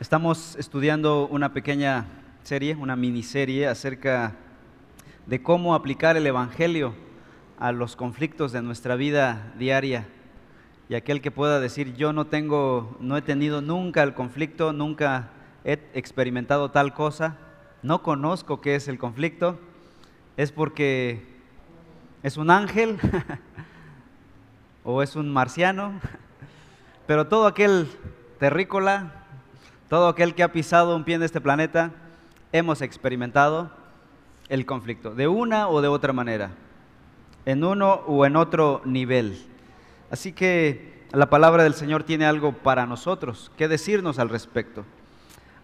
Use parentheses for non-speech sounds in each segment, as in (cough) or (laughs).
Estamos estudiando una pequeña serie, una miniserie acerca de cómo aplicar el Evangelio a los conflictos de nuestra vida diaria. Y aquel que pueda decir, yo no tengo, no he tenido nunca el conflicto, nunca he experimentado tal cosa, no conozco qué es el conflicto, es porque es un ángel (laughs) o es un marciano, (laughs) pero todo aquel terrícola, todo aquel que ha pisado un pie en este planeta, hemos experimentado el conflicto, de una o de otra manera, en uno o en otro nivel. Así que la palabra del Señor tiene algo para nosotros, que decirnos al respecto.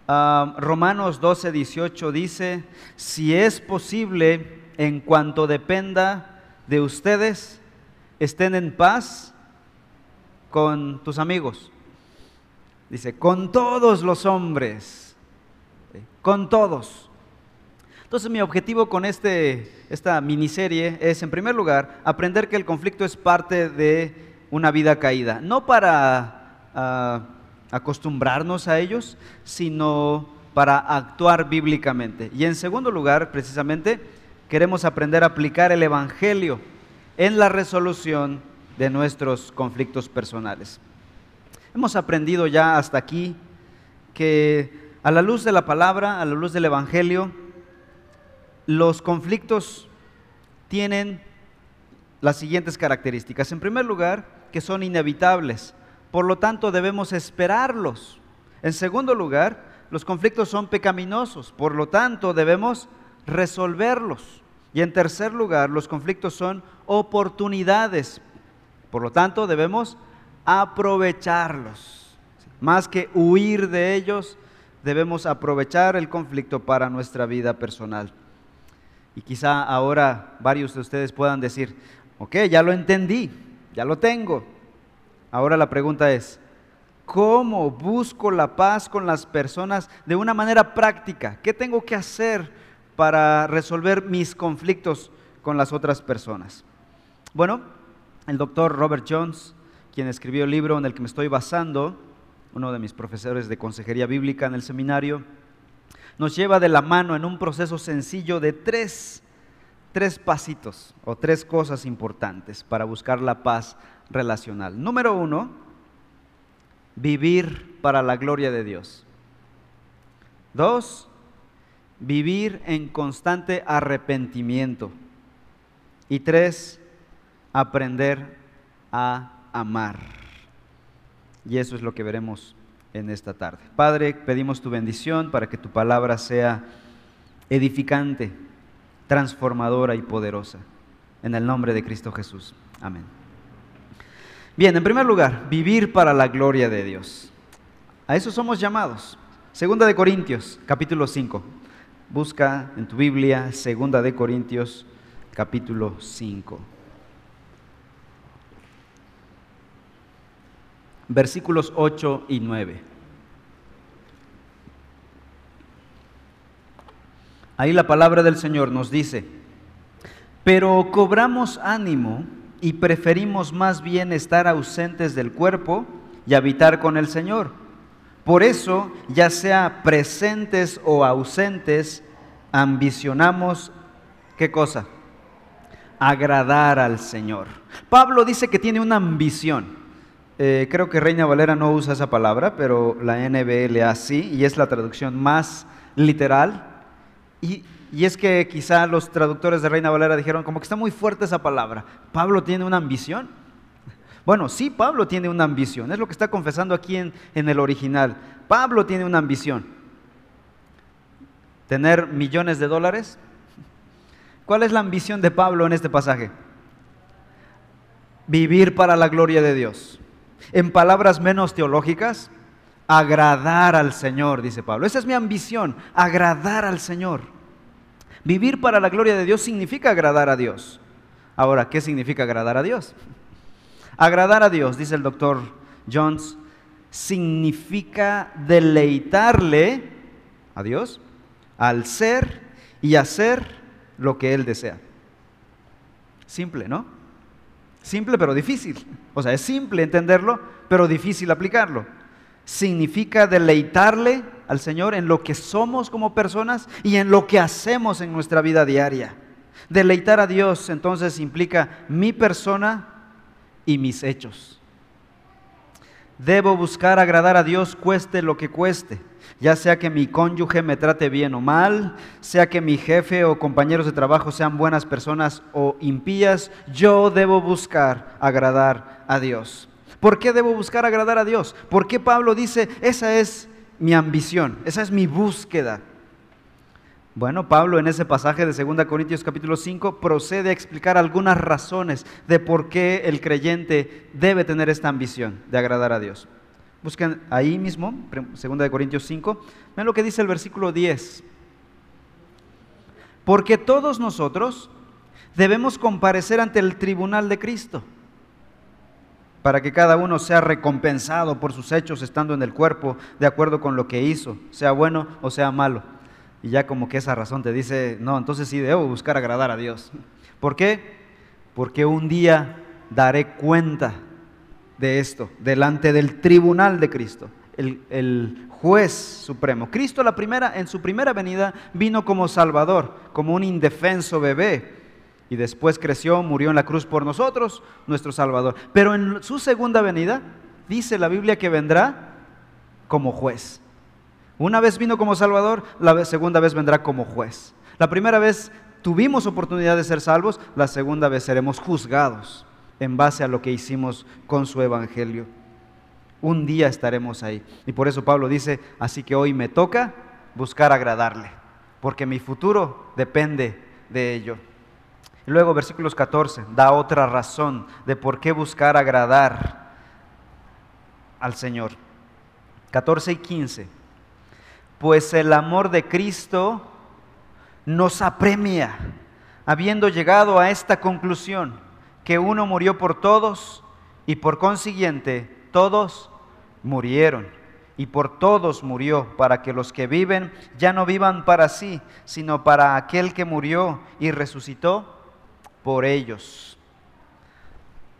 Romanos 12, 18 dice, si es posible, en cuanto dependa de ustedes, estén en paz con tus amigos Dice, con todos los hombres, con todos. Entonces mi objetivo con este, esta miniserie es, en primer lugar, aprender que el conflicto es parte de una vida caída. No para ah, acostumbrarnos a ellos, sino para actuar bíblicamente. Y en segundo lugar, precisamente, queremos aprender a aplicar el Evangelio en la resolución de nuestros conflictos personales. Hemos aprendido ya hasta aquí que a la luz de la palabra, a la luz del Evangelio, los conflictos tienen las siguientes características. En primer lugar, que son inevitables, por lo tanto debemos esperarlos. En segundo lugar, los conflictos son pecaminosos, por lo tanto debemos resolverlos. Y en tercer lugar, los conflictos son oportunidades, por lo tanto debemos aprovecharlos. Más que huir de ellos, debemos aprovechar el conflicto para nuestra vida personal. Y quizá ahora varios de ustedes puedan decir, ok, ya lo entendí, ya lo tengo. Ahora la pregunta es, ¿cómo busco la paz con las personas de una manera práctica? ¿Qué tengo que hacer para resolver mis conflictos con las otras personas? Bueno, el doctor Robert Jones quien escribió el libro en el que me estoy basando, uno de mis profesores de consejería bíblica en el seminario, nos lleva de la mano en un proceso sencillo de tres, tres pasitos o tres cosas importantes para buscar la paz relacional. Número uno, vivir para la gloria de Dios. Dos, vivir en constante arrepentimiento. Y tres, aprender a amar. Y eso es lo que veremos en esta tarde. Padre, pedimos tu bendición para que tu palabra sea edificante, transformadora y poderosa. En el nombre de Cristo Jesús. Amén. Bien, en primer lugar, vivir para la gloria de Dios. A eso somos llamados. Segunda de Corintios, capítulo 5. Busca en tu Biblia, Segunda de Corintios, capítulo 5. Versículos 8 y 9. Ahí la palabra del Señor nos dice, pero cobramos ánimo y preferimos más bien estar ausentes del cuerpo y habitar con el Señor. Por eso, ya sea presentes o ausentes, ambicionamos, ¿qué cosa? Agradar al Señor. Pablo dice que tiene una ambición. Eh, creo que Reina Valera no usa esa palabra, pero la NBLA sí, y es la traducción más literal. Y, es que quizá los traductores de Reina Valera dijeron, como que está muy fuerte esa palabra. ¿Pablo tiene una ambición? Bueno, sí, Pablo tiene una ambición, es lo que está confesando aquí en el original. Pablo tiene una ambición. ¿Tener millones de dólares? ¿Cuál es la ambición de Pablo en este pasaje? Vivir para la gloria de Dios. En palabras menos teológicas, agradar al Señor, dice Pablo. Esa es mi ambición, agradar al Señor. Vivir para la gloria de Dios significa agradar a Dios. Ahora, ¿qué significa agradar a Dios? Agradar a Dios, dice el doctor Jones, significa deleitarle a Dios al ser y hacer lo que Él desea. Simple, ¿no? Simple pero difícil. O sea, es simple entenderlo, pero difícil aplicarlo. significa deleitarle al Señor en lo que somos como personas y en lo que hacemos en nuestra vida diaria. Deleitar a Dios entonces implica mi persona y mis hechos. Debo buscar agradar a Dios cueste lo que cueste, ya sea que mi cónyuge me trate bien o mal, sea que mi jefe o compañeros de trabajo sean buenas personas o impías, yo debo buscar agradar a Dios. ¿Por qué debo buscar agradar a Dios? ¿Por qué Pablo dice, esa es mi ambición, esa es mi búsqueda? Bueno, Pablo en ese pasaje de 2 Corintios capítulo 5 procede a explicar algunas razones de por qué el creyente debe tener esta ambición de agradar a Dios. Busquen ahí mismo, 2 Corintios 5, ven lo que dice el versículo 10. Porque todos nosotros debemos comparecer ante el tribunal de Cristo, para que cada uno sea recompensado por sus hechos estando en el cuerpo, de acuerdo con lo que hizo, sea bueno o sea malo y ya como que esa razón te dice, no, entonces sí debo buscar agradar a Dios. ¿Por qué? Porque un día daré cuenta de esto delante del tribunal de Cristo, el, juez supremo. Cristo la primera, en su primera venida vino como Salvador, como un indefenso bebé, y después creció, murió en la cruz por nosotros, nuestro Salvador. Pero en su segunda venida dice la Biblia que vendrá como juez. Una vez vino como Salvador, la segunda vez vendrá como juez. La primera vez tuvimos oportunidad de ser salvos, la segunda vez seremos juzgados en base a lo que hicimos con su evangelio. Un día estaremos ahí. Y por eso Pablo dice, así que hoy me toca buscar agradarle, porque mi futuro depende de ello. Y luego versículos 14 da otra razón de por qué buscar agradar al Señor. 14 y 15 pues el amor de Cristo nos apremia, habiendo llegado a esta conclusión, que uno murió por todos y por consiguiente todos murieron. Y por todos murió, para que los que viven ya no vivan para sí, sino para aquel que murió y resucitó por ellos.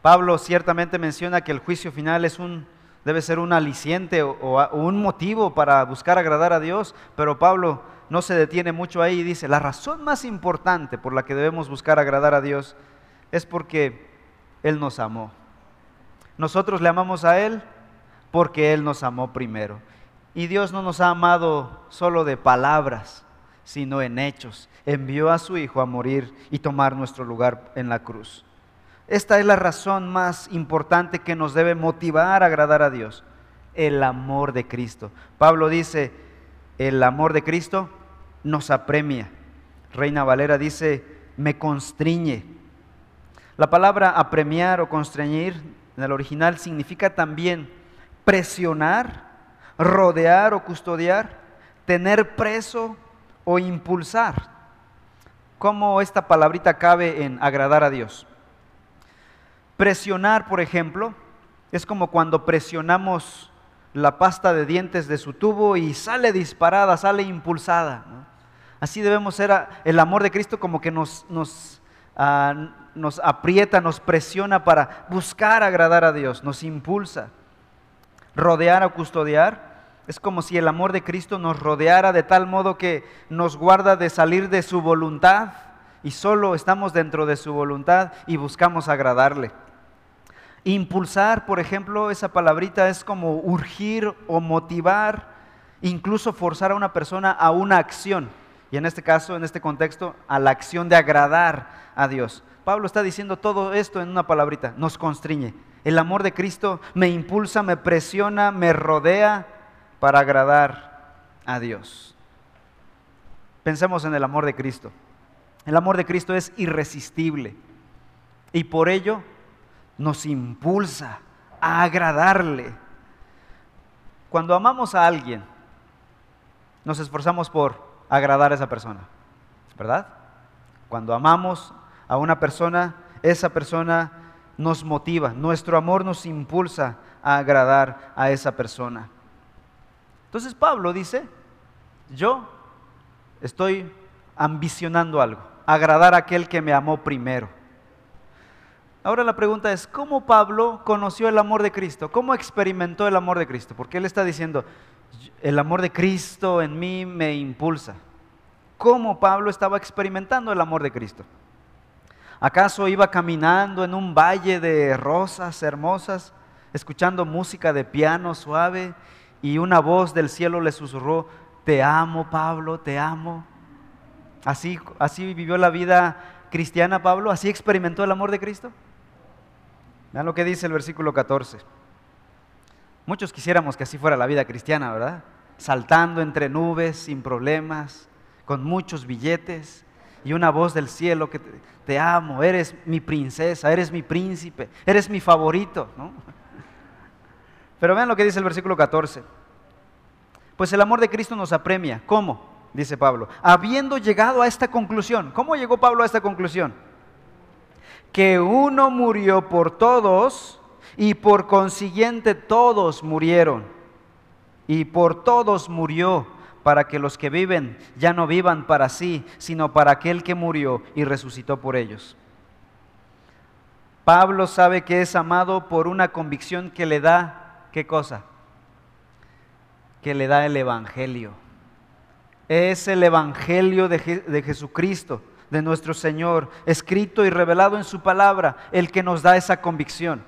Pablo ciertamente menciona que el juicio final es un debe ser un aliciente o, un motivo para buscar agradar a Dios, pero Pablo no se detiene mucho ahí y dice, la razón más importante por la que debemos buscar agradar a Dios es porque Él nos amó. Nosotros le amamos a Él porque Él nos amó primero. Y Dios no nos ha amado solo de palabras, sino en hechos. Envió a su Hijo a morir y tomar nuestro lugar en la cruz. Esta es la razón más importante que nos debe motivar a agradar a Dios, el amor de Cristo. Pablo dice, el amor de Cristo nos apremia. Reina Valera dice, me constriñe. La palabra apremiar o constreñir en el original significa también presionar, rodear o custodiar, tener preso o impulsar. ¿Cómo esta palabrita cabe en agradar a Dios? Presionar, por ejemplo, es como cuando presionamos la pasta de dientes de su tubo y sale disparada, sale impulsada. Así debemos ser el amor de Cristo como que nos, ah, nos aprieta, nos presiona para buscar agradar a Dios, nos impulsa. Rodear o custodiar es como si el amor de Cristo nos rodeara de tal modo que nos guarda de salir de su voluntad y solo estamos dentro de su voluntad y buscamos agradarle. Impulsar, por ejemplo, esa palabrita es como urgir o motivar, incluso forzar a una persona a una acción. Y en este caso, en este contexto, a la acción de agradar a Dios. Pablo está diciendo todo esto en una palabrita, nos constriñe. El amor de Cristo me impulsa, me presiona, me rodea para agradar a Dios. Pensemos en el amor de Cristo. El amor de Cristo es irresistible y por ello nos impulsa a agradarle. Cuando amamos a alguien, nos esforzamos por agradar a esa persona, ¿verdad? Cuando amamos a una persona, esa persona nos motiva, nuestro amor nos impulsa a agradar a esa persona. Entonces Pablo dice, yo estoy ambicionando algo, agradar a aquel que me amó primero. Ahora la pregunta es, ¿cómo Pablo conoció el amor de Cristo? ¿Cómo experimentó el amor de Cristo? Porque él está diciendo, el amor de Cristo en mí me impulsa. ¿Cómo Pablo estaba experimentando el amor de Cristo? ¿Acaso iba caminando en un valle de rosas hermosas, escuchando música de piano suave y una voz del cielo le susurró, te amo Pablo, te amo? Así, así vivió la vida cristiana Pablo, así experimentó el amor de Cristo. Vean lo que dice el versículo 14. Muchos quisiéramos que así fuera la vida cristiana, ¿verdad? Saltando entre nubes, sin problemas, con muchos billetes y una voz del cielo que te, amo, eres mi princesa, eres mi príncipe, eres mi favorito, ¿no? (laughs) Pero vean lo que dice el versículo 14. Pues el amor de Cristo nos apremia. ¿Cómo? Dice Pablo. Habiendo llegado a esta conclusión. ¿Cómo llegó Pablo a esta conclusión? Que uno murió por todos y por consiguiente todos murieron. Y por todos murió para que los que viven ya no vivan para sí, sino para aquel que murió y resucitó por ellos. Pablo sabe que es amado por una convicción que le da, ¿qué cosa? Que le da el Evangelio. Es el Evangelio de, de Jesucristo, de nuestro Señor, escrito y revelado en su palabra, el que nos da esa convicción.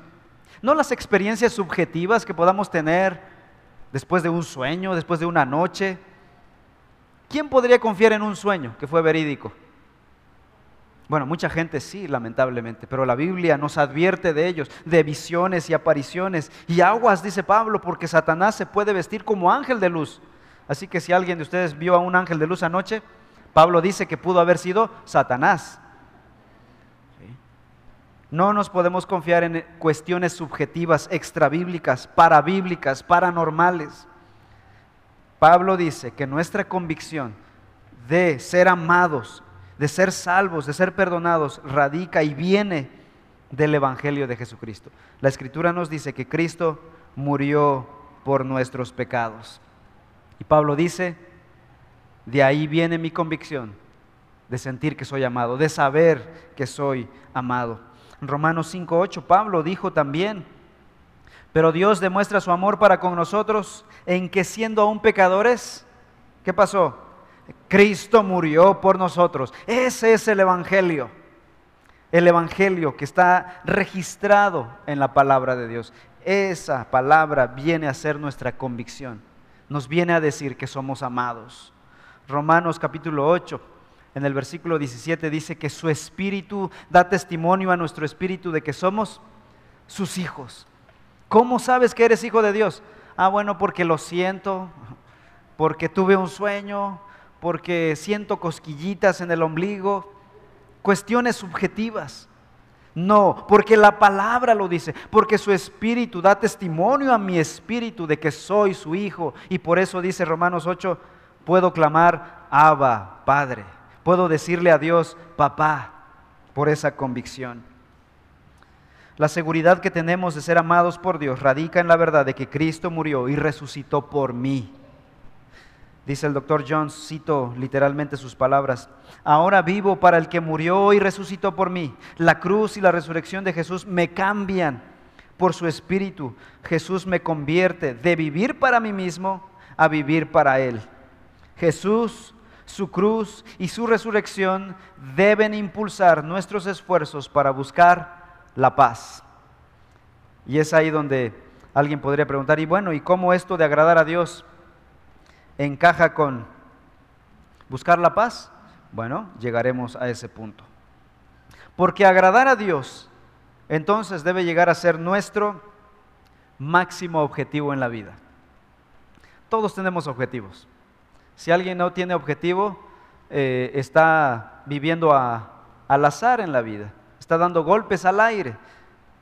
No las experiencias subjetivas que podamos tener después de un sueño, después de una noche, ¿Quién podría confiar en un sueño que fue verídico? Bueno, mucha gente sí, lamentablemente, pero la Biblia nos advierte de ellos, de visiones y apariciones. Y aguas, dice Pablo, porque Satanás se puede vestir como ángel de luz. Así que si alguien de ustedes vio a un ángel de luz anoche, Pablo dice que pudo haber sido Satanás. No nos podemos confiar en cuestiones subjetivas, extrabíblicas, parabíblicas, paranormales. Pablo dice que nuestra convicción de ser amados, de ser salvos, de ser perdonados, radica y viene del Evangelio de Jesucristo. La Escritura nos dice que Cristo murió por nuestros pecados. Y Pablo dice, de ahí viene mi convicción de sentir que soy amado, de saber que soy amado. En Romanos 5.8 Pablo dijo también, pero Dios demuestra su amor para con nosotros en que siendo aún pecadores, ¿qué pasó? Cristo murió por nosotros. Ese es el Evangelio. El Evangelio que está registrado en la palabra de Dios. Esa palabra viene a ser nuestra convicción. Nos viene a decir que somos amados. Romanos capítulo 8, en el versículo 17 dice que su espíritu da testimonio a nuestro espíritu de que somos sus hijos. ¿Cómo sabes que eres hijo de Dios? Ah, bueno, porque lo siento, porque tuve un sueño, porque siento cosquillitas en el ombligo. Cuestiones subjetivas. No, porque la palabra lo dice, porque su espíritu da testimonio a mi espíritu de que soy su hijo. Y por eso dice Romanos 8, puedo clamar, Abba, Padre. Puedo decirle a Dios, papá, por esa convicción. La seguridad que tenemos de ser amados por Dios radica en la verdad de que Cristo murió y resucitó por mí. Dice el doctor Jones, cito literalmente sus palabras, ahora vivo para el que murió y resucitó por mí. La cruz y la resurrección de Jesús me cambian por su espíritu. Jesús me convierte de vivir para mí mismo a vivir para Él. Jesús, su cruz y su resurrección deben impulsar nuestros esfuerzos para buscar la paz. Y es ahí donde alguien podría preguntar, y bueno, ¿y cómo esto de agradar a Dios encaja con buscar la paz? Bueno, llegaremos a ese punto. Porque agradar a Dios entonces debe llegar a ser nuestro máximo objetivo en la vida. Todos tenemos objetivos. Si alguien no tiene objetivo, eh, está viviendo al azar en la vida está dando golpes al aire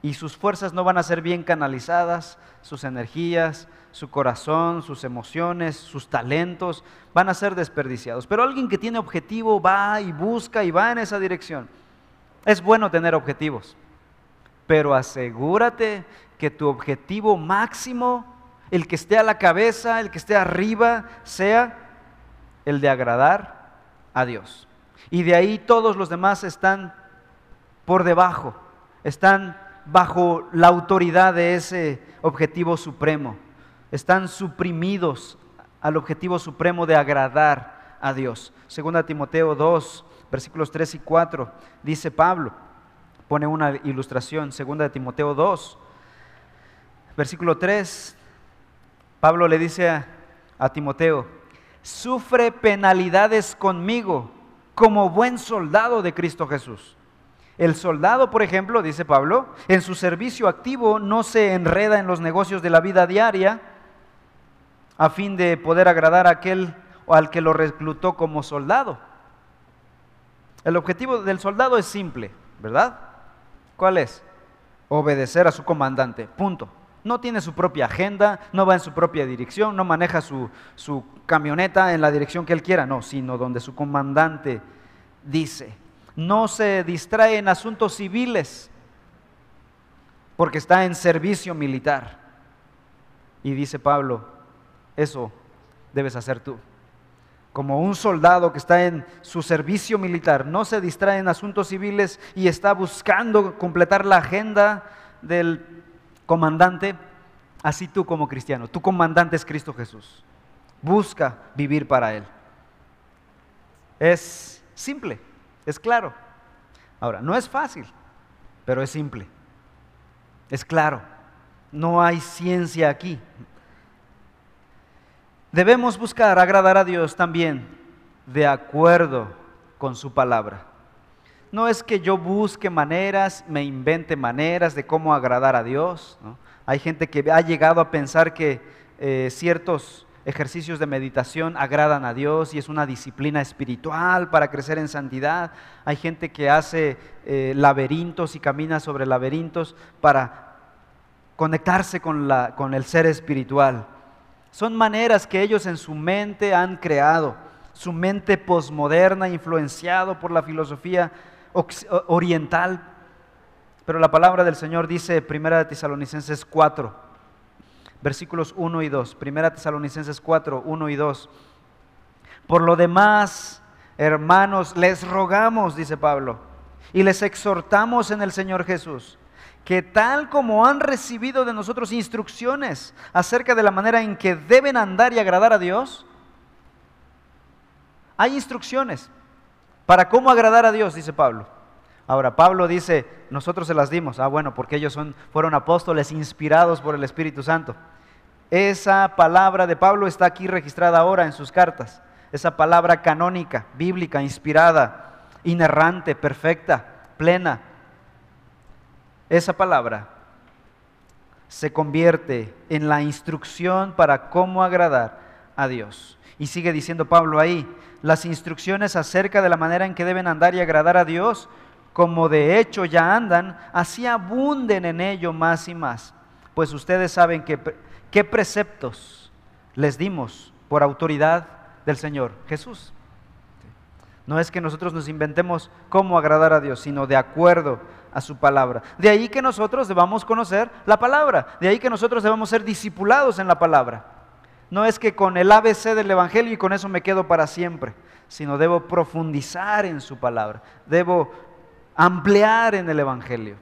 y sus fuerzas no van a ser bien canalizadas, sus energías, su corazón, sus emociones, sus talentos van a ser desperdiciados. Pero alguien que tiene objetivo va y busca y va en esa dirección. Es bueno tener objetivos, pero asegúrate que tu objetivo máximo, el que esté a la cabeza, el que esté arriba, sea el de agradar a Dios. Y de ahí todos los demás están por debajo. están bajo la autoridad de ese objetivo supremo, están suprimidos al objetivo supremo de agradar a Dios. Segunda Timoteo 2, versículos 3 y 4, dice Pablo, pone una ilustración, segunda Timoteo 2, versículo 3, Pablo le dice a, a Timoteo, sufre penalidades conmigo como buen soldado de Cristo Jesús. El soldado, por ejemplo, dice Pablo, en su servicio activo no se enreda en los negocios de la vida diaria a fin de poder agradar a aquel o al que lo reclutó como soldado. El objetivo del soldado es simple, ¿verdad? ¿Cuál es? Obedecer a su comandante, punto. No tiene su propia agenda, no va en su propia dirección, no maneja su, su camioneta en la dirección que él quiera, no, sino donde su comandante dice no se distrae en asuntos civiles porque está en servicio militar. Y dice Pablo, eso debes hacer tú. Como un soldado que está en su servicio militar, no se distrae en asuntos civiles y está buscando completar la agenda del comandante, así tú como cristiano, tu comandante es Cristo Jesús. Busca vivir para Él. Es simple. Es claro. Ahora, no es fácil, pero es simple. Es claro. No hay ciencia aquí. Debemos buscar agradar a Dios también de acuerdo con su palabra. No es que yo busque maneras, me invente maneras de cómo agradar a Dios. Hay gente que ha llegado a pensar que eh, ciertos ejercicios de meditación agradan a Dios y es una disciplina espiritual para crecer en santidad. Hay gente que hace eh, laberintos y camina sobre laberintos para conectarse con, la, con el ser espiritual. Son maneras que ellos en su mente han creado, su mente posmoderna, influenciado por la filosofía oriental. Pero la palabra del Señor dice, Primera de Tesalonicenses 4, versículos 1 y 2. Primera Tesalonicenses 4, 1 y 2. Por lo demás, hermanos, les rogamos, dice Pablo, y les exhortamos en el Señor Jesús, que tal como han recibido de nosotros instrucciones acerca de la manera en que deben andar y agradar a Dios, hay instrucciones para cómo agradar a Dios, dice Pablo. Ahora, Pablo dice, nosotros se las dimos. Ah, bueno, porque ellos son, fueron apóstoles inspirados por el Espíritu Santo. Esa palabra de Pablo está aquí registrada ahora en sus cartas. Esa palabra canónica, bíblica, inspirada, inerrante, perfecta, plena. Esa palabra se convierte en la instrucción para cómo agradar a Dios. Y sigue diciendo Pablo ahí, las instrucciones acerca de la manera en que deben andar y agradar a Dios como de hecho ya andan, así abunden en ello más y más. Pues ustedes saben que, qué preceptos les dimos por autoridad del Señor Jesús. No es que nosotros nos inventemos cómo agradar a Dios, sino de acuerdo a su palabra. De ahí que nosotros debamos conocer la palabra, de ahí que nosotros debamos ser discipulados en la palabra. No es que con el ABC del Evangelio y con eso me quedo para siempre, sino debo profundizar en su palabra, debo ampliar en el Evangelio.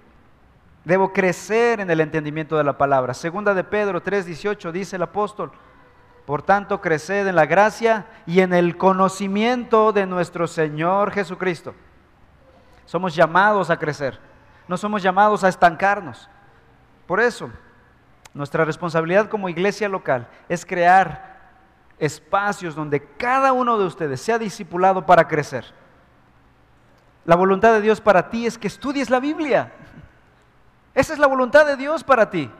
Debo crecer en el entendimiento de la palabra. Segunda de Pedro 3:18 dice el apóstol, por tanto, creced en la gracia y en el conocimiento de nuestro Señor Jesucristo. Somos llamados a crecer, no somos llamados a estancarnos. Por eso, nuestra responsabilidad como iglesia local es crear espacios donde cada uno de ustedes sea discipulado para crecer. La voluntad de Dios para ti es que estudies la Biblia. Esa es la voluntad de Dios para ti.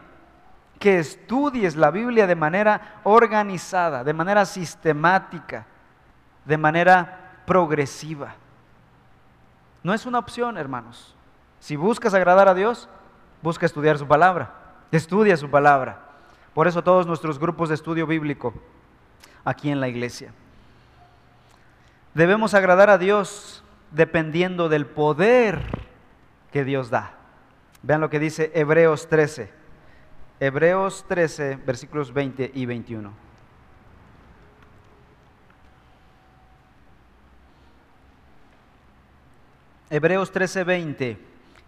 Que estudies la Biblia de manera organizada, de manera sistemática, de manera progresiva. No es una opción, hermanos. Si buscas agradar a Dios, busca estudiar su palabra. Estudia su palabra. Por eso todos nuestros grupos de estudio bíblico aquí en la iglesia. Debemos agradar a Dios dependiendo del poder que Dios da. Vean lo que dice Hebreos 13. Hebreos 13, versículos 20 y 21. Hebreos 13, 20.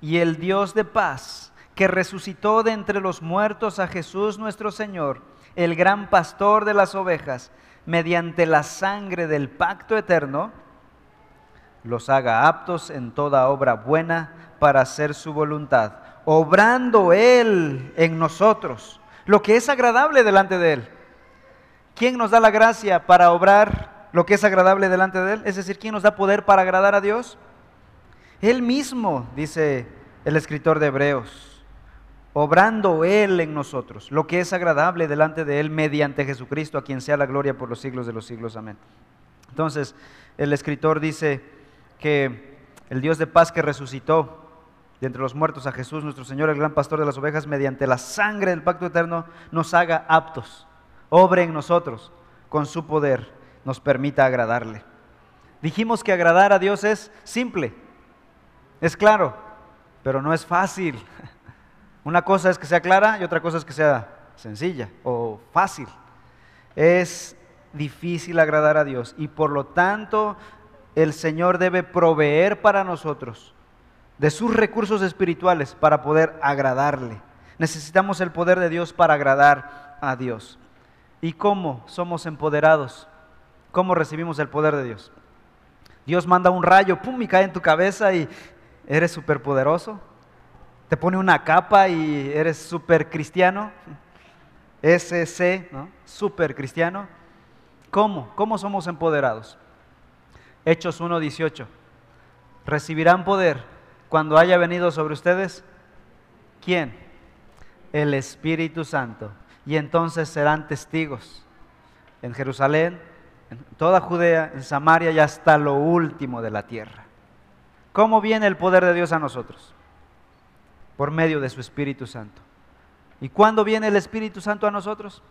Y el Dios de paz, que resucitó de entre los muertos a Jesús nuestro Señor, el gran pastor de las ovejas, mediante la sangre del pacto eterno, los haga aptos en toda obra buena para hacer su voluntad, obrando Él en nosotros lo que es agradable delante de Él. ¿Quién nos da la gracia para obrar lo que es agradable delante de Él? Es decir, ¿quién nos da poder para agradar a Dios? Él mismo, dice el escritor de Hebreos, obrando Él en nosotros lo que es agradable delante de Él mediante Jesucristo, a quien sea la gloria por los siglos de los siglos. Amén. Entonces, el escritor dice que el Dios de paz que resucitó de entre los muertos a Jesús, nuestro Señor, el gran pastor de las ovejas, mediante la sangre del pacto eterno, nos haga aptos, obre en nosotros, con su poder, nos permita agradarle. Dijimos que agradar a Dios es simple, es claro, pero no es fácil. (laughs) Una cosa es que sea clara y otra cosa es que sea sencilla o fácil. Es difícil agradar a Dios y por lo tanto el Señor debe proveer para nosotros de sus recursos espirituales para poder agradarle. Necesitamos el poder de Dios para agradar a Dios. ¿Y cómo somos empoderados? ¿Cómo recibimos el poder de Dios? Dios manda un rayo, pum, y cae en tu cabeza y eres superpoderoso. Te pone una capa y eres super cristiano. SC, ¿no? Super cristiano. ¿Cómo? ¿Cómo somos empoderados? Hechos 1.18. Recibirán poder cuando haya venido sobre ustedes, ¿quién? El Espíritu Santo. Y entonces serán testigos en Jerusalén, en toda Judea, en Samaria y hasta lo último de la tierra. ¿Cómo viene el poder de Dios a nosotros? Por medio de su Espíritu Santo. ¿Y cuándo viene el Espíritu Santo a nosotros?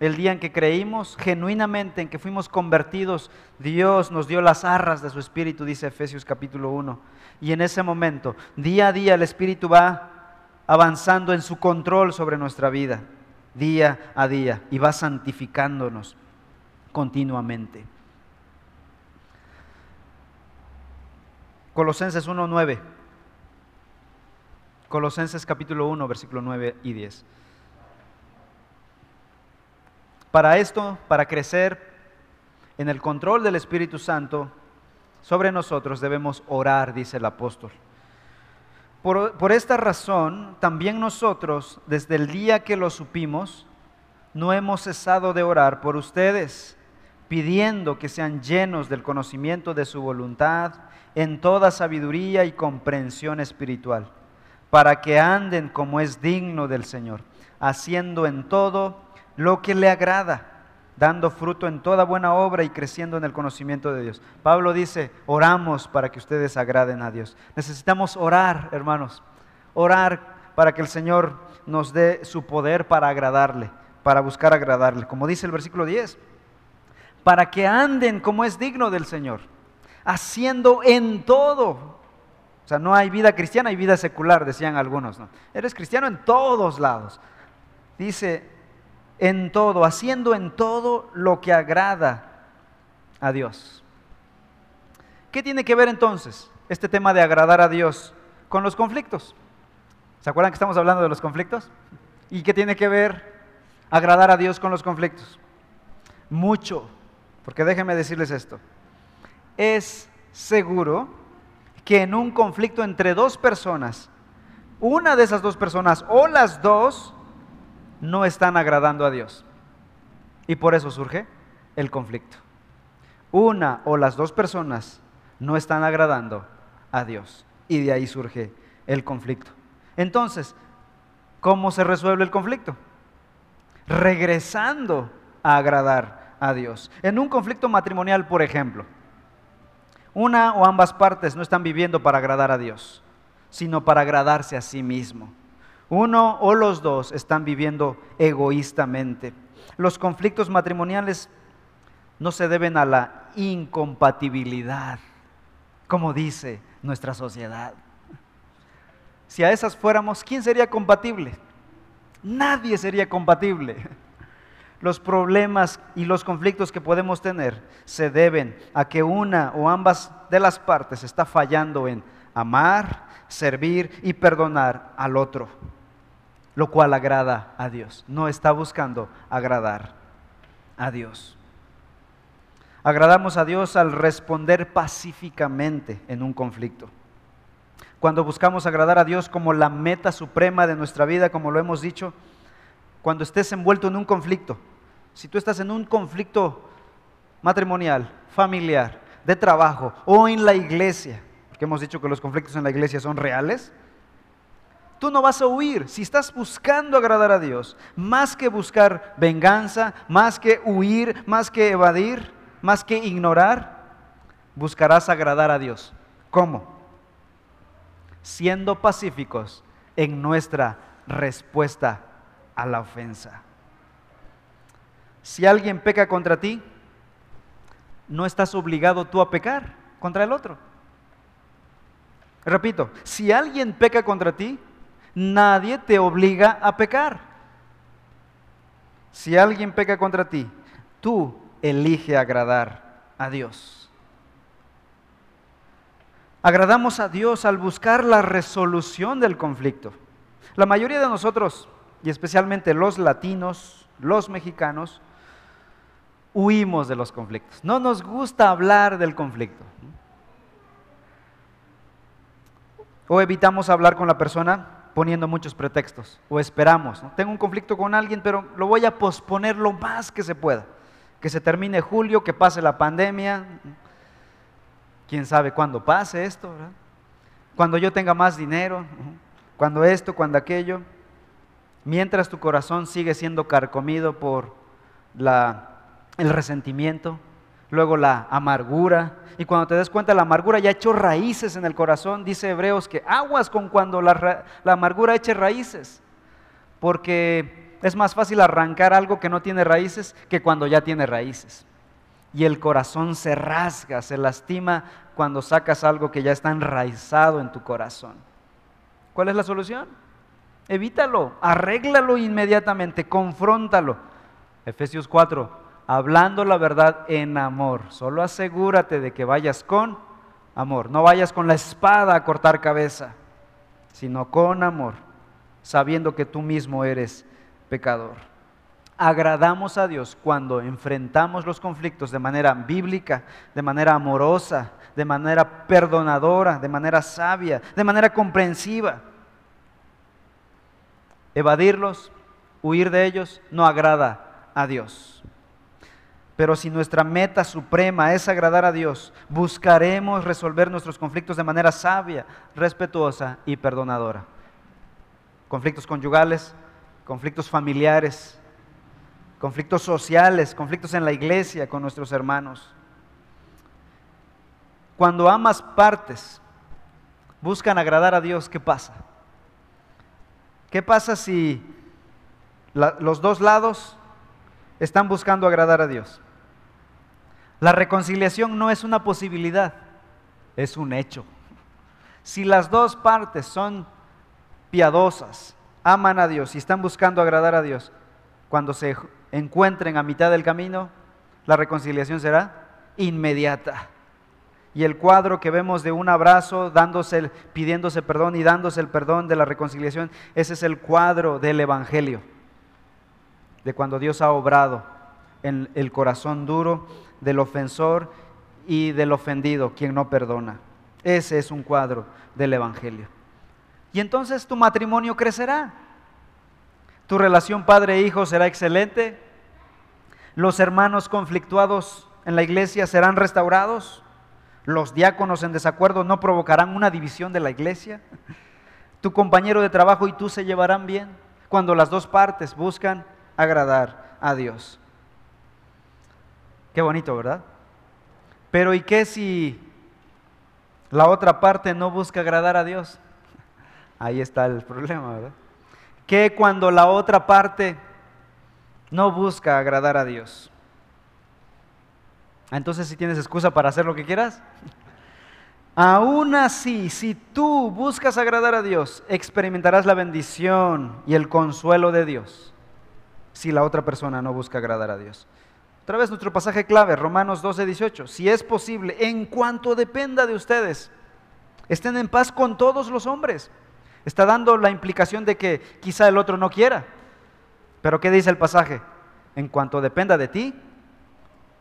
El día en que creímos genuinamente, en que fuimos convertidos, Dios nos dio las arras de su Espíritu, dice Efesios capítulo 1. Y en ese momento, día a día, el Espíritu va avanzando en su control sobre nuestra vida, día a día, y va santificándonos continuamente. Colosenses 1.9. Colosenses capítulo 1, versículo 9 y 10. Para esto, para crecer en el control del Espíritu Santo sobre nosotros, debemos orar, dice el apóstol. Por, esta razón, también nosotros, desde el día que lo supimos, no hemos cesado de orar por ustedes, pidiendo que sean llenos del conocimiento de su voluntad en toda sabiduría y comprensión espiritual, para que anden como es digno del Señor, haciendo en todo lo que le agrada, dando fruto en toda buena obra y creciendo en el conocimiento de Dios. Pablo dice, oramos para que ustedes agraden a Dios. Necesitamos orar, hermanos, orar para que el Señor nos dé su poder para agradarle, para buscar agradarle. Como dice el versículo 10, para que anden como es digno del Señor, haciendo en todo. O sea, no hay vida cristiana, hay vida secular, decían algunos. ¿no? Eres cristiano en todos lados. Dice, en todo, haciendo en todo lo que agrada a Dios. ¿Qué tiene que ver entonces este tema de agradar a Dios con los conflictos? ¿Se acuerdan que estamos hablando de los conflictos? ¿Y qué tiene que ver agradar a Dios con los conflictos? Mucho, porque déjenme decirles esto. Es seguro que en un conflicto entre dos personas, una de esas dos personas o las dos no están agradando a Dios. Y por eso surge el conflicto. Una o las dos personas no están agradando a Dios. Y de ahí surge el conflicto. Entonces, ¿cómo se resuelve el conflicto? Regresando a agradar a Dios. En un conflicto matrimonial, por ejemplo, una o ambas partes no están viviendo para agradar a Dios, sino para agradarse a sí mismo. Uno o los dos están viviendo egoístamente. Los conflictos matrimoniales no se deben a la incompatibilidad, como dice nuestra sociedad. Si a esas fuéramos, ¿quién sería compatible? Nadie sería compatible. Los problemas y los conflictos que podemos tener se deben a que una o ambas de las partes está fallando en amar, servir y perdonar al otro, lo cual agrada a Dios. No está buscando agradar a Dios. Agradamos a Dios al responder pacíficamente en un conflicto. Cuando buscamos agradar a Dios como la meta suprema de nuestra vida, como lo hemos dicho, cuando estés envuelto en un conflicto, si tú estás en un conflicto matrimonial, familiar, de trabajo o en la iglesia, hemos dicho que los conflictos en la iglesia son reales, tú no vas a huir. Si estás buscando agradar a Dios, más que buscar venganza, más que huir, más que evadir, más que ignorar, buscarás agradar a Dios. ¿Cómo? Siendo pacíficos en nuestra respuesta a la ofensa. Si alguien peca contra ti, no estás obligado tú a pecar contra el otro. Repito, si alguien peca contra ti, nadie te obliga a pecar. Si alguien peca contra ti, tú elige agradar a Dios. Agradamos a Dios al buscar la resolución del conflicto. La mayoría de nosotros, y especialmente los latinos, los mexicanos, huimos de los conflictos. No nos gusta hablar del conflicto. O evitamos hablar con la persona poniendo muchos pretextos. O esperamos. Tengo un conflicto con alguien, pero lo voy a posponer lo más que se pueda. Que se termine julio, que pase la pandemia. Quién sabe cuándo pase esto. Cuando yo tenga más dinero. Cuando esto, cuando aquello. Mientras tu corazón sigue siendo carcomido por la el resentimiento, luego la amargura. Y cuando te des cuenta, la amargura ya ha hecho raíces en el corazón. Dice Hebreos que aguas con cuando la, la amargura eche raíces. Porque es más fácil arrancar algo que no tiene raíces que cuando ya tiene raíces. Y el corazón se rasga, se lastima cuando sacas algo que ya está enraizado en tu corazón. ¿Cuál es la solución? Evítalo, arréglalo inmediatamente, confróntalo. Efesios 4, hablando la verdad en amor. Solo asegúrate de que vayas con amor. No vayas con la espada a cortar cabeza, sino con amor, sabiendo que tú mismo eres pecador. Agradamos a Dios cuando enfrentamos los conflictos de manera bíblica, de manera amorosa, de manera perdonadora, de manera sabia, de manera comprensiva. Evadirlos, huir de ellos, no agrada a Dios. Pero si nuestra meta suprema es agradar a Dios, buscaremos resolver nuestros conflictos de manera sabia, respetuosa y perdonadora. Conflictos conyugales, conflictos familiares, conflictos sociales, conflictos en la iglesia con nuestros hermanos. Cuando ambas partes buscan agradar a Dios, ¿qué pasa? ¿Qué pasa si los dos lados están buscando agradar a Dios? La reconciliación no es una posibilidad, es un hecho. Si las dos partes son piadosas, aman a Dios y están buscando agradar a Dios, cuando se encuentren a mitad del camino, la reconciliación será inmediata. Y el cuadro que vemos de un abrazo, dándose, pidiéndose perdón y dándose el perdón de la reconciliación, ese es el cuadro del Evangelio, de cuando Dios ha obrado en el corazón duro del ofensor y del ofendido, quien no perdona. Ese es un cuadro del Evangelio. Y entonces tu matrimonio crecerá. Tu relación padre-hijo será excelente. Los hermanos conflictuados en la iglesia serán restaurados. Los diáconos en desacuerdo no provocarán una división de la iglesia. Tu compañero de trabajo y tú se llevarán bien cuando las dos partes buscan agradar a Dios. Qué bonito, ¿verdad? Pero ¿y qué si la otra parte no busca agradar a Dios? (laughs) Ahí está el problema, ¿verdad? ¿Qué cuando la otra parte no busca agradar a Dios? Entonces, si tienes excusa para hacer lo que quieras. (laughs) Aún así, si tú buscas agradar a Dios, experimentarás la bendición y el consuelo de Dios si la otra persona no busca agradar a Dios. Otra vez nuestro pasaje clave, Romanos 12, 18. Si es posible, en cuanto dependa de ustedes, Estén en paz con todos los hombres. Está dando la implicación de que quizá el otro no quiera. Pero ¿qué dice el pasaje? En cuanto dependa de ti,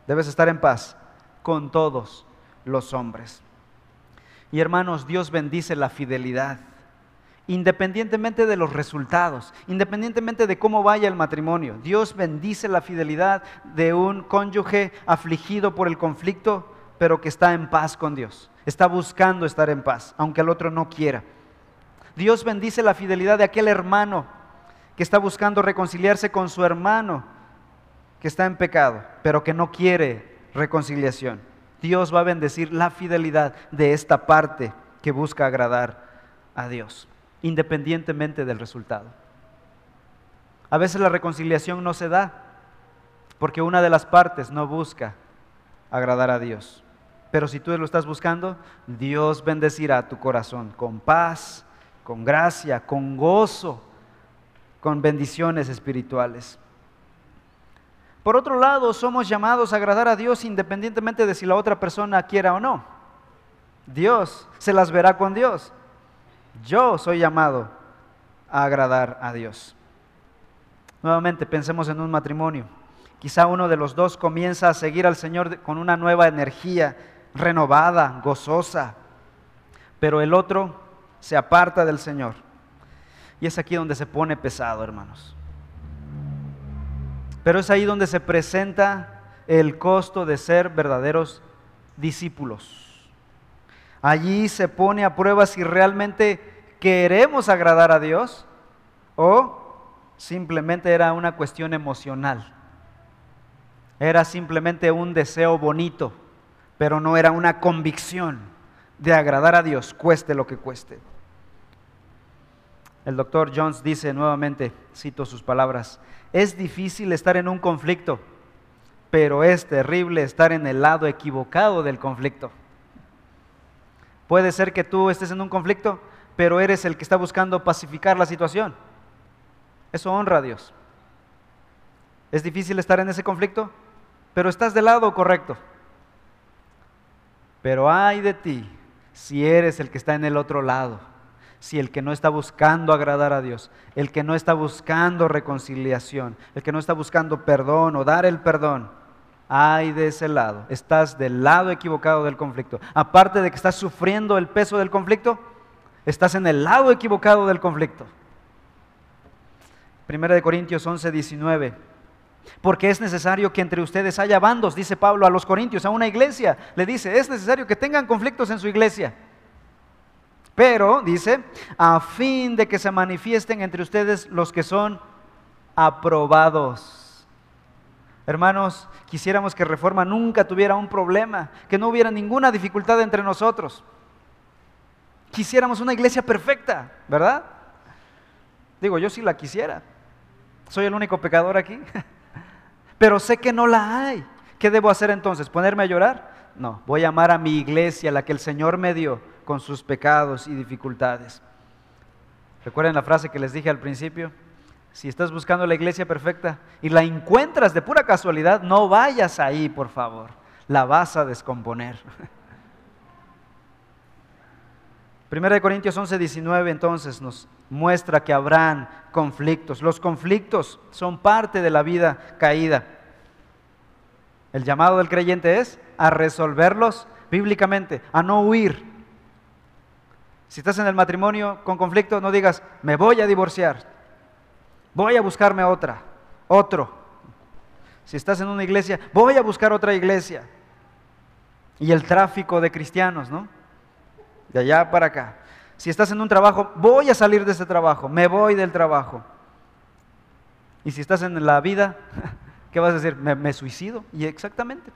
debes estar en paz con todos los hombres. Y hermanos, Dios bendice la fidelidad, independientemente de los resultados, independientemente de cómo vaya el matrimonio. Dios bendice la fidelidad de un cónyuge afligido por el conflicto, pero que está en paz con Dios. Está buscando estar en paz, aunque el otro no quiera. Dios bendice la fidelidad de aquel hermano que está buscando reconciliarse con su hermano que está en pecado, pero que no quiere reconciliación. Dios va a bendecir la fidelidad de esta parte que busca agradar a Dios, independientemente del resultado. A veces la reconciliación no se da porque una de las partes no busca agradar a Dios. Pero si tú lo estás buscando, Dios bendecirá tu corazón con paz, con gracia, con gozo, con bendiciones espirituales. Por otro lado, somos llamados a agradar a Dios independientemente de si la otra persona quiera o no. Dios se las verá con Dios. Yo soy llamado a agradar a Dios. Nuevamente pensemos en un matrimonio. Quizá uno de los dos comienza a seguir al Señor con una nueva energía, renovada, gozosa, pero el otro se aparta del Señor. Y es aquí donde se pone pesado, hermanos. Pero es ahí donde se presenta el costo de ser verdaderos discípulos. Allí se pone a prueba si realmente queremos agradar a Dios o simplemente era una cuestión emocional. Era simplemente un deseo bonito, pero no era una convicción de agradar a Dios, cueste lo que cueste. El doctor Jones dice nuevamente, cito sus palabras, es difícil estar en un conflicto, pero es terrible estar en el lado equivocado del conflicto. Puede ser que tú estés en un conflicto, pero eres el que está buscando pacificar la situación. Eso honra a Dios. Es difícil estar en ese conflicto, pero estás del lado correcto. Pero ay de ti si eres el que está en el otro lado si el que no está buscando agradar a Dios, el que no está buscando reconciliación, el que no está buscando perdón o dar el perdón, ay de ese lado, estás del lado equivocado del conflicto. Aparte de que estás sufriendo el peso del conflicto, estás en el lado equivocado del conflicto. Primera de Corintios 11, 19. Porque es necesario que entre ustedes haya bandos, dice Pablo a los Corintios, a una iglesia. Le dice, es necesario que tengan conflictos en su iglesia. Pero, dice, a fin de que se manifiesten entre ustedes los que son aprobados. Hermanos, quisiéramos que Reforma nunca tuviera un problema, que no hubiera ninguna dificultad entre nosotros. Quisiéramos una iglesia perfecta, ¿verdad? Digo, yo sí la quisiera. Soy el único pecador aquí. (laughs) Pero sé que no la hay. ¿Qué debo hacer entonces? ¿Ponerme a llorar? No, voy a amar a mi iglesia, la que el Señor me dio con sus pecados y dificultades. ¿Recuerden la frase que les dije al principio? Si estás buscando la iglesia perfecta y la encuentras de pura casualidad, no vayas ahí, por favor. La vas a descomponer. (laughs) Primera de Corintios 11, 19 entonces nos muestra que habrán conflictos. Los conflictos son parte de la vida caída. El llamado del creyente es a resolverlos bíblicamente, a no huir, si estás en el matrimonio con conflicto, no digas, me voy a divorciar, voy a buscarme otra, otro. Si estás en una iglesia, voy a buscar otra iglesia. Y el tráfico de cristianos, ¿no? De allá para acá. Si estás en un trabajo, voy a salir de ese trabajo, me voy del trabajo. Y si estás en la vida, (laughs) ¿qué vas a decir? Me, me suicido. Y exactamente,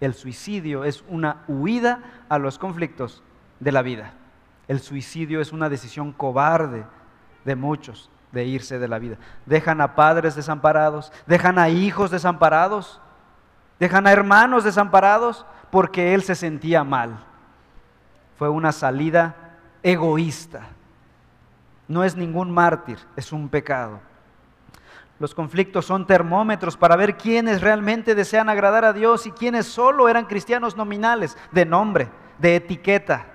el suicidio es una huida a los conflictos de la vida. El suicidio es una decisión cobarde de muchos de irse de la vida. Dejan a padres desamparados, dejan a hijos desamparados, dejan a hermanos desamparados porque él se sentía mal. Fue una salida egoísta. No es ningún mártir, es un pecado. Los conflictos son termómetros para ver quiénes realmente desean agradar a Dios y quiénes solo eran cristianos nominales, de nombre, de etiqueta.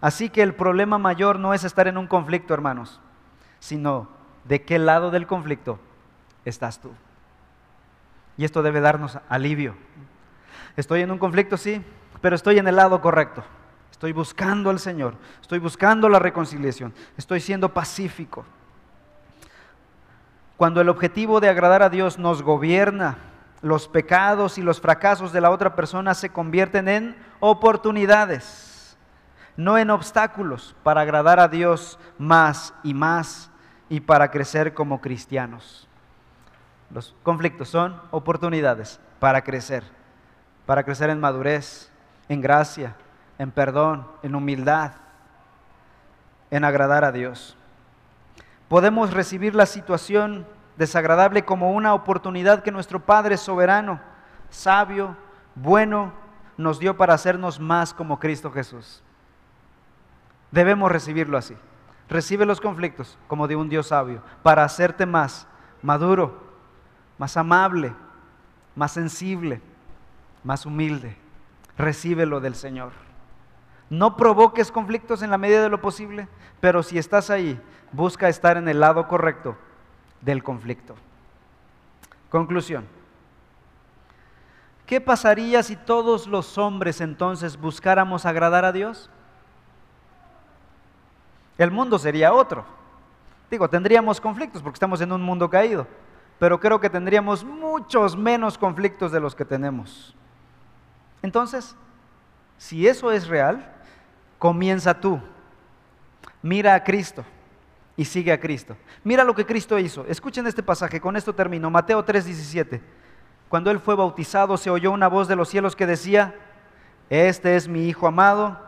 Así que el problema mayor no es estar en un conflicto, hermanos, sino de qué lado del conflicto estás tú. Y esto debe darnos alivio. Estoy en un conflicto, sí, pero estoy en el lado correcto. Estoy buscando al Señor, estoy buscando la reconciliación, estoy siendo pacífico. Cuando el objetivo de agradar a Dios nos gobierna, los pecados y los fracasos de la otra persona se convierten en oportunidades, no en obstáculos para agradar a Dios más y más y para crecer como cristianos. Los conflictos son oportunidades para crecer, para crecer en madurez, en gracia, en perdón, en humildad, en agradar a Dios. Podemos recibir la situación desagradable como una oportunidad que nuestro Padre soberano, sabio, bueno, nos dio para hacernos más como Cristo Jesús. Debemos recibirlo así. Recibe los conflictos como de un Dios sabio para hacerte más maduro, más amable, más sensible, más humilde. Recíbelo del Señor. No provoques conflictos en la medida de lo posible, pero si estás ahí, busca estar en el lado correcto del conflicto. Conclusión. ¿Qué pasaría si todos los hombres entonces buscáramos agradar a Dios? El mundo sería otro. Digo, tendríamos conflictos porque estamos en un mundo caído, pero creo que tendríamos muchos menos conflictos de los que tenemos. Entonces, si eso es real, comienza tú. Mira a Cristo y sigue a Cristo. Mira lo que Cristo hizo. Escuchen este pasaje, con esto termino. Mateo 3:17. Cuando él fue bautizado se oyó una voz de los cielos que decía, este es mi Hijo amado,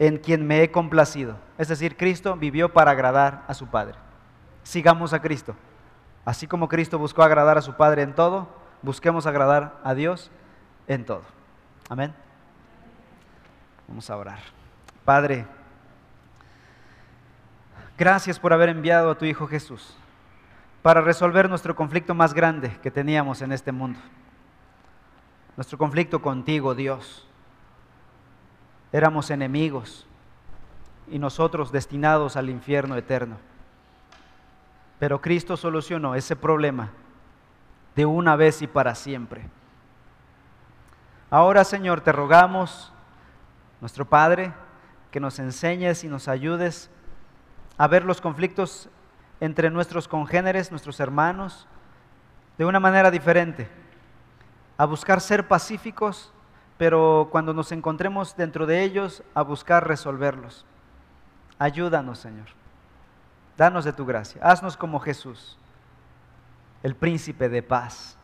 en quien me he complacido. Es decir, Cristo vivió para agradar a su Padre. Sigamos a Cristo. Así como Cristo buscó agradar a su Padre en todo, busquemos agradar a Dios en todo. Amén. Vamos a orar. Padre, gracias por haber enviado a tu Hijo Jesús para resolver nuestro conflicto más grande que teníamos en este mundo. Nuestro conflicto contigo, Dios. Éramos enemigos y nosotros destinados al infierno eterno. Pero Cristo solucionó ese problema de una vez y para siempre. Ahora, Señor, te rogamos nuestro Padre, que nos enseñes y nos ayudes a ver los conflictos entre nuestros congéneres, nuestros hermanos, de una manera diferente, a buscar ser pacíficos, pero cuando nos encontremos dentro de ellos, a buscar resolverlos. Ayúdanos, Señor. Danos de tu gracia. Haznos como Jesús, el príncipe de paz.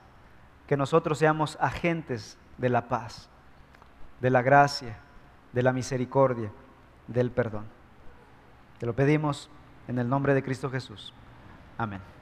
Que nosotros seamos agentes de la paz, de la gracia, de la misericordia, del perdón. Te lo pedimos en el nombre de Cristo Jesús. Amén.